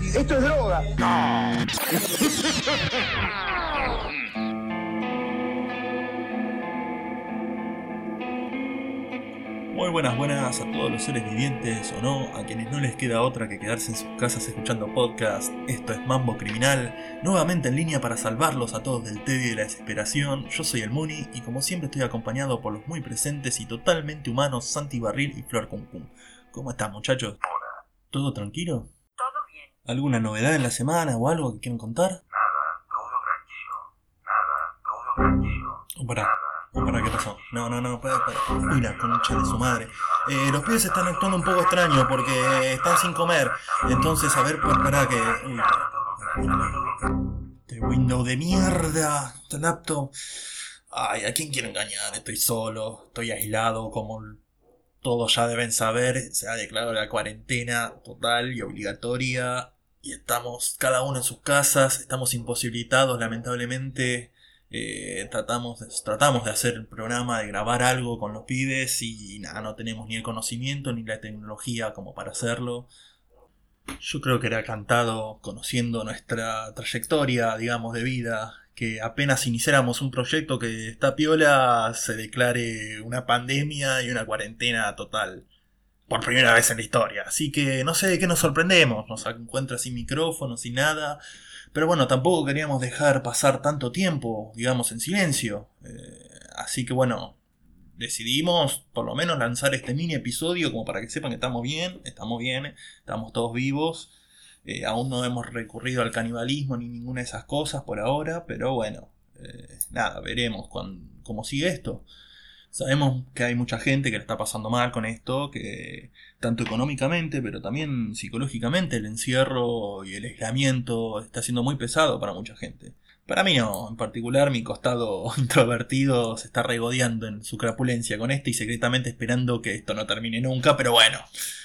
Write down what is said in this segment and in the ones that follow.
Esto es droga. Muy buenas, buenas a todos los seres vivientes o no, a quienes no les queda otra que quedarse en sus casas escuchando podcast. Esto es Mambo Criminal, nuevamente en línea para salvarlos a todos del tedio y la desesperación. Yo soy el Muni y como siempre estoy acompañado por los muy presentes y totalmente humanos Santi Barril y Flor Cum ¿Cómo están muchachos? ¿Todo tranquilo? ¿Alguna novedad en la semana o algo que quieran contar? Nada, todo tranquilo. Nada, todo tranquilo. Pará. Oh, pará, ¿qué pasó? No, no, no, espera, espera. Uy, la concha de su madre. Eh, los pibes están actuando un poco extraño porque están sin comer. Entonces, a ver, pues, pará que... Uy, este window de mierda. Este laptop. Ay, ¿a quién quiero engañar? Estoy solo, estoy aislado, como todos ya deben saber, se ha declarado la cuarentena total y obligatoria. Y estamos cada uno en sus casas, estamos imposibilitados lamentablemente. Eh, tratamos, tratamos de hacer el programa, de grabar algo con los pibes y nada, no tenemos ni el conocimiento ni la tecnología como para hacerlo. Yo creo que era cantado conociendo nuestra trayectoria, digamos, de vida, que apenas iniciáramos un proyecto que está piola, se declare una pandemia y una cuarentena total. Por primera vez en la historia. Así que no sé de qué nos sorprendemos. Nos encuentra sin micrófono, sin nada. Pero bueno, tampoco queríamos dejar pasar tanto tiempo, digamos, en silencio. Eh, así que bueno, decidimos por lo menos lanzar este mini episodio como para que sepan que estamos bien, estamos bien, estamos todos vivos. Eh, aún no hemos recurrido al canibalismo ni ninguna de esas cosas por ahora, pero bueno, eh, nada, veremos cómo sigue esto. Sabemos que hay mucha gente que le está pasando mal con esto, que tanto económicamente, pero también psicológicamente el encierro y el aislamiento está siendo muy pesado para mucha gente. Para mí no, en particular mi costado introvertido se está regodeando en su crapulencia con esto y secretamente esperando que esto no termine nunca, pero bueno,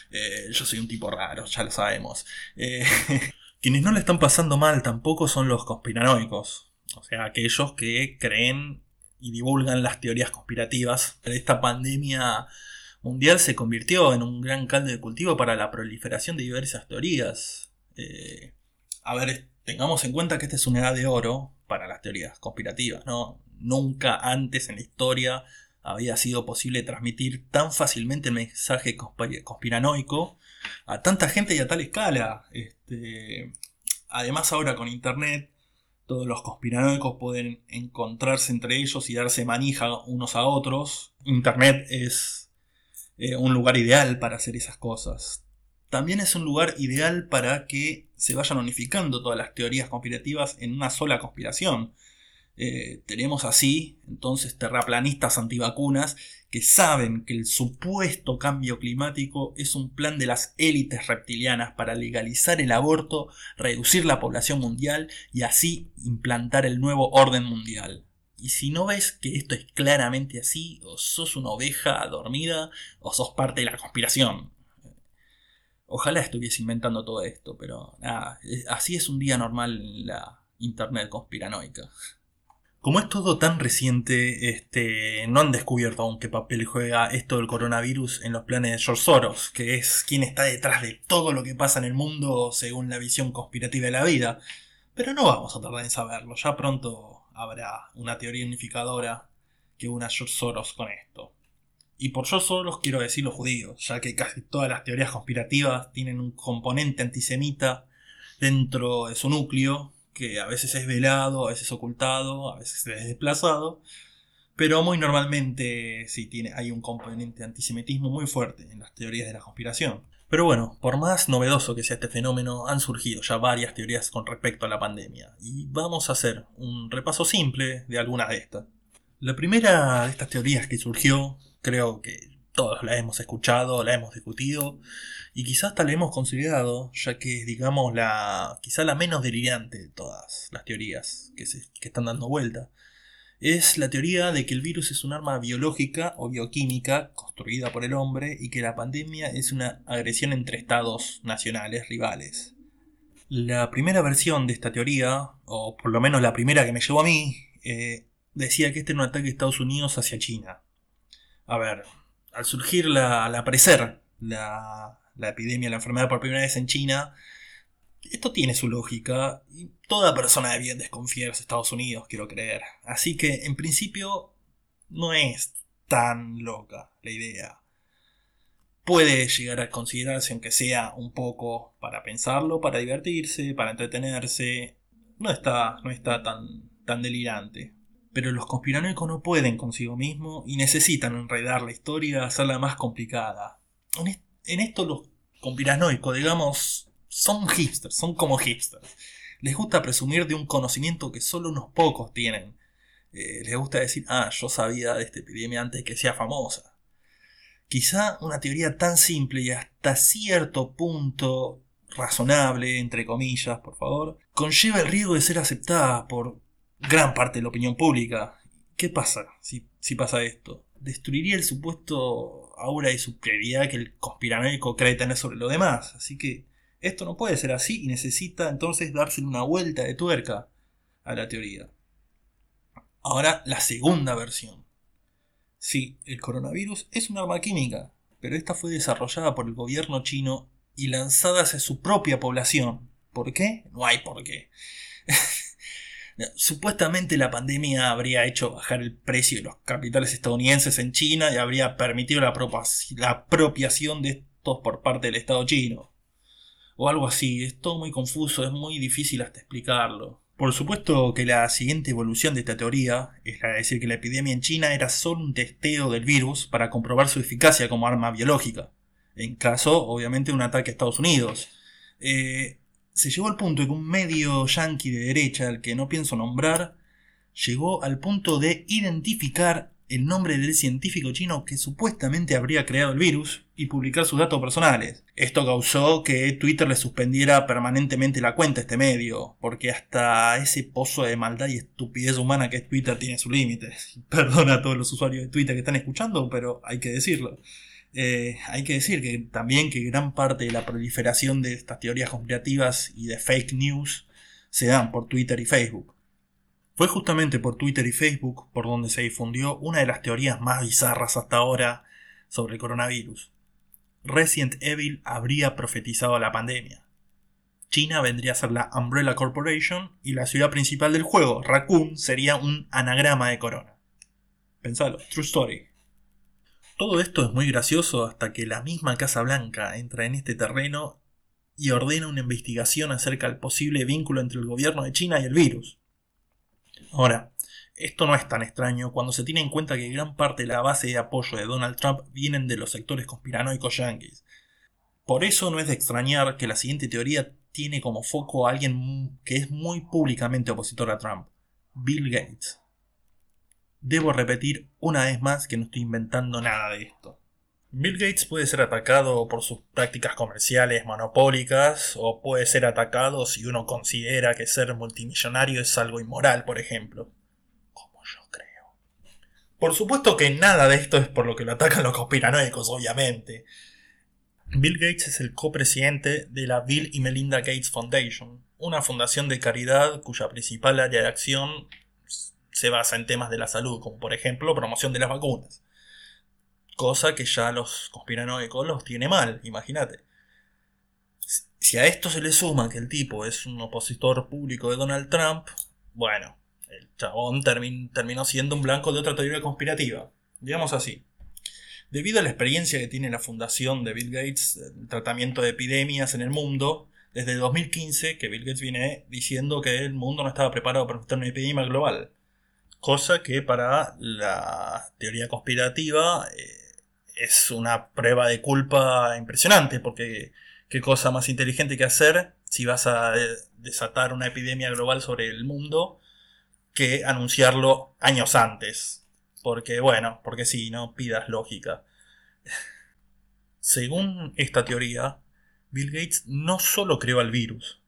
eh, yo soy un tipo raro, ya lo sabemos. Eh, quienes no le están pasando mal tampoco son los conspiranoicos, o sea, aquellos que creen y divulgan las teorías conspirativas. Esta pandemia mundial se convirtió en un gran caldo de cultivo para la proliferación de diversas teorías. Eh, a ver, tengamos en cuenta que esta es una edad de oro para las teorías conspirativas, ¿no? Nunca antes en la historia había sido posible transmitir tan fácilmente el mensaje conspiranoico a tanta gente y a tal escala. Este, además ahora con internet todos los conspiranoicos pueden encontrarse entre ellos y darse manija unos a otros. Internet es eh, un lugar ideal para hacer esas cosas. También es un lugar ideal para que se vayan unificando todas las teorías conspirativas en una sola conspiración. Eh, tenemos así, entonces, terraplanistas antivacunas que saben que el supuesto cambio climático es un plan de las élites reptilianas para legalizar el aborto, reducir la población mundial y así implantar el nuevo orden mundial. Y si no ves que esto es claramente así, o sos una oveja dormida, o sos parte de la conspiración. Ojalá estuviese inventando todo esto, pero así es un día normal en la internet conspiranoica. Como es todo tan reciente, este, no han descubierto aún qué papel juega esto del coronavirus en los planes de George Soros, que es quien está detrás de todo lo que pasa en el mundo según la visión conspirativa de la vida. Pero no vamos a tardar en saberlo, ya pronto habrá una teoría unificadora que una George Soros con esto. Y por George Soros quiero decir los judíos, ya que casi todas las teorías conspirativas tienen un componente antisemita dentro de su núcleo, que a veces es velado, a veces ocultado, a veces es desplazado, pero muy normalmente sí tiene, hay un componente antisemitismo muy fuerte en las teorías de la conspiración. Pero bueno, por más novedoso que sea este fenómeno, han surgido ya varias teorías con respecto a la pandemia, y vamos a hacer un repaso simple de algunas de estas. La primera de estas teorías que surgió, creo que todos la hemos escuchado, la hemos discutido y quizás hasta la hemos considerado, ya que es, digamos, la, quizá la menos delirante de todas las teorías que, se, que están dando vuelta. Es la teoría de que el virus es un arma biológica o bioquímica construida por el hombre y que la pandemia es una agresión entre estados nacionales rivales. La primera versión de esta teoría, o por lo menos la primera que me llevó a mí, eh, decía que este era un ataque de Estados Unidos hacia China. A ver, al surgir la, al aparecer la, la epidemia, la enfermedad por primera vez en China, Esto tiene su lógica y toda persona de bien de Estados Unidos, quiero creer. Así que, en principio, no es tan loca la idea. Puede llegar a considerarse, aunque sea un poco para pensarlo, para divertirse, para entretenerse. No está, no está tan, tan delirante. Pero los conspiranoicos no pueden consigo mismos y necesitan enredar la historia, hacerla más complicada. En esto los conspiranoicos, digamos, son hipsters, son como hipsters. Les gusta presumir de un conocimiento que solo unos pocos tienen. Eh, les gusta decir, ah, yo sabía de esta epidemia antes que sea famosa. Quizá una teoría tan simple y hasta cierto punto razonable, entre comillas, por favor, conlleva el riesgo de ser aceptada por gran parte de la opinión pública. ¿Qué pasa si, pasa esto? Destruiría el supuesto aura y superioridad que el conspiranoico cree tener sobre lo demás. Así que esto no puede ser así y necesita entonces darse una vuelta de tuerca a la teoría. Ahora la segunda versión. Sí, el coronavirus es un arma química, pero esta fue desarrollada por el gobierno chino y lanzada hacia su propia población. ¿Por qué? No hay por qué. Supuestamente la pandemia habría hecho bajar el precio de los capitales estadounidenses en China y habría permitido la, apropiación de estos por parte del Estado chino o algo así. Es todo muy confuso, es muy difícil hasta explicarlo. Por supuesto que la siguiente evolución de esta teoría es la de decir que la epidemia en China era solo un testeo del virus para comprobar su eficacia como arma biológica, en caso, obviamente, de un ataque a Estados Unidos. Eh, se llegó al punto de que un medio yankee de derecha, al que no pienso nombrar, llegó al punto de identificar el nombre del científico chino que supuestamente habría creado el virus y publicar sus datos personales. Esto causó que Twitter le suspendiera permanentemente la cuenta a este medio, porque hasta ese pozo de maldad y estupidez humana que es Twitter tiene sus límites. Perdona a todos los usuarios de Twitter que están escuchando, pero hay que decirlo. Eh, hay que decir que también que gran parte de la proliferación de estas teorías conspirativas y de fake news se dan por Twitter y Facebook. Fue justamente por Twitter y Facebook por donde se difundió una de las teorías más bizarras hasta ahora sobre el coronavirus. Resident Evil habría profetizado la pandemia. China vendría a ser la Umbrella Corporation y la ciudad principal del juego, Raccoon, sería un anagrama de corona. Pensalo, true story. Todo esto es muy gracioso hasta que la misma Casa Blanca entra en este terreno y ordena una investigación acerca del posible vínculo entre el gobierno de China y el virus. Ahora, esto no es tan extraño cuando se tiene en cuenta que gran parte de la base de apoyo de Donald Trump vienen de los sectores conspiranoicos yankees. Por eso no es de extrañar que la siguiente teoría tiene como foco a alguien que es muy públicamente opositor a Trump, Bill Gates. Debo repetir una vez más que no estoy inventando nada de esto. Bill Gates puede ser atacado por sus prácticas comerciales monopólicas o puede ser atacado si uno considera que ser multimillonario es algo inmoral, por ejemplo. Como yo creo. Por supuesto que nada de esto es por lo que lo atacan los conspiranoicos, obviamente. Bill Gates es el copresidente de la Bill y Melinda Gates Foundation, una fundación de caridad cuya principal área de acción se basa en temas de la salud, como por ejemplo promoción de las vacunas. Cosa que ya los conspiranoicos los tiene mal, imagínate. Si a esto se le suma que el tipo es un opositor público de Donald Trump, bueno, el chabón terminó siendo un blanco de otra teoría conspirativa. Digamos así. Debido a la experiencia que tiene la fundación de Bill Gates, el tratamiento de epidemias en el mundo, desde 2015 que Bill Gates viene diciendo que el mundo no estaba preparado para enfrentar una epidemia global. Cosa que para la teoría conspirativa eh, es una prueba de culpa impresionante, porque qué cosa más inteligente que hacer si vas a desatar una epidemia global sobre el mundo que anunciarlo años antes. Porque, bueno, porque si, no pidas lógica. Según esta teoría, Bill Gates no solo creó el virus,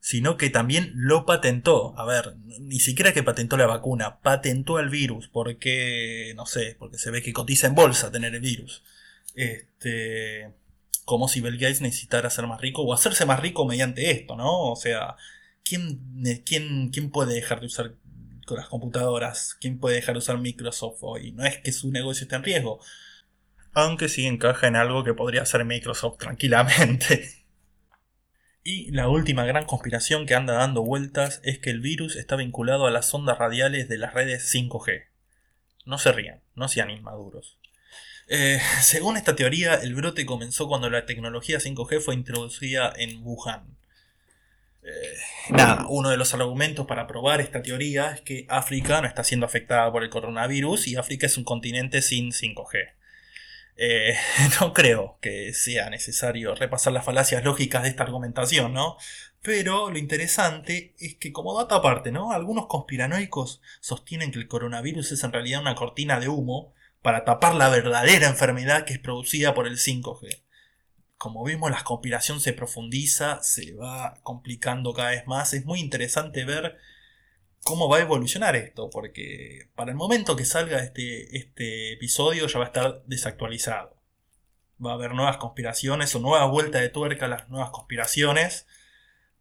sino que también lo patentó. A ver, ni siquiera que patentó la vacuna, patentó el virus, porque, no sé, porque se ve que cotiza en bolsa tener el virus. Este, como si Bill Gates necesitara ser más rico o hacerse más rico mediante esto, ¿no? O sea, ¿quién, quién, quién puede dejar de usar las computadoras? ¿Quién puede dejar de usar Microsoft hoy? No es que su negocio esté en riesgo. Aunque sí encaja en algo que podría hacer Microsoft tranquilamente. Y la última gran conspiración que anda dando vueltas es que el virus está vinculado a las ondas radiales de las redes 5G. No se rían, no sean inmaduros. Eh, según esta teoría, el brote comenzó cuando la tecnología 5G fue introducida en Wuhan. Eh, nada, uno de los argumentos para probar esta teoría es que África no está siendo afectada por el coronavirus y África es un continente sin 5G. Eh, no creo que sea necesario repasar las falacias lógicas de esta argumentación, ¿no? Pero lo interesante es que como dato aparte, ¿no? Algunos conspiranoicos sostienen que el coronavirus es en realidad una cortina de humo para tapar la verdadera enfermedad que es producida por el 5G. Como vimos, la conspiración se profundiza, se va complicando cada vez más. Es muy interesante ver cómo va a evolucionar esto, porque para el momento que salga este, este episodio ya va a estar desactualizado. Va a haber nuevas conspiraciones o nuevas vueltas de tuerca a las nuevas conspiraciones.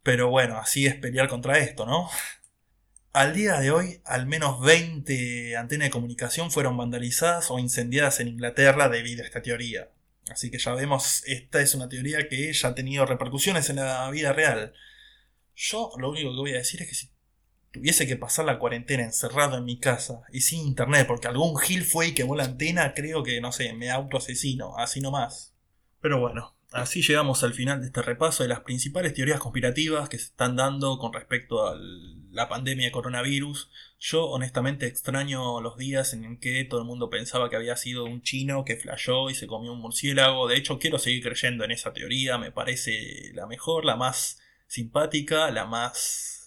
Pero bueno, así es pelear contra esto, ¿no? Al día de hoy, al menos 20 antenas de comunicación fueron vandalizadas o incendiadas en Inglaterra debido a esta teoría. Así que ya vemos, esta es una teoría que ya ha tenido repercusiones en la vida real. Yo lo único que voy a decir es que si tuviese que pasar la cuarentena encerrado en mi casa y sin internet porque algún gil fue y quemó la antena, creo que, no sé, me autoasesino, así nomás. Pero bueno, así llegamos al final de este repaso de las principales teorías conspirativas que se están dando con respecto a la pandemia de coronavirus. Yo honestamente extraño los días en que todo el mundo pensaba que había sido un chino que flayó y se comió un murciélago. De hecho, quiero seguir creyendo en esa teoría, me parece la mejor, la más simpática, la más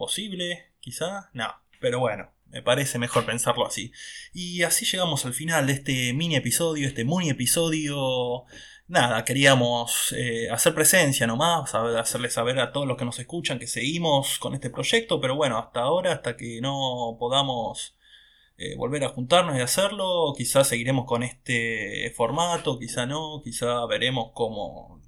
posible, quizá, no, pero bueno, me parece mejor pensarlo así. Y así llegamos al final de este mini episodio, este mini episodio. Nada, queríamos eh, hacer presencia nomás, hacerles saber a todos los que nos escuchan que seguimos con este proyecto, pero bueno, hasta ahora, hasta que no podamos eh, volver a juntarnos y hacerlo, quizás seguiremos con este formato, quizá no, quizá veremos cómo...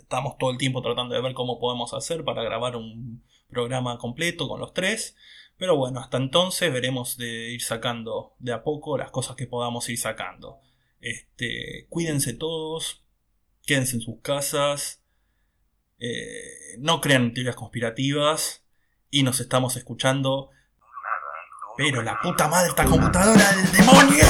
Estamos todo el tiempo tratando de ver cómo podemos hacer para grabar un programa completo con los tres. Pero bueno, hasta entonces veremos de ir sacando de a poco las cosas que podamos ir sacando. Este, cuídense todos, quédense en sus casas, eh, no crean teorías conspirativas y nos estamos escuchando. Pero la puta madre, esta computadora del demonio.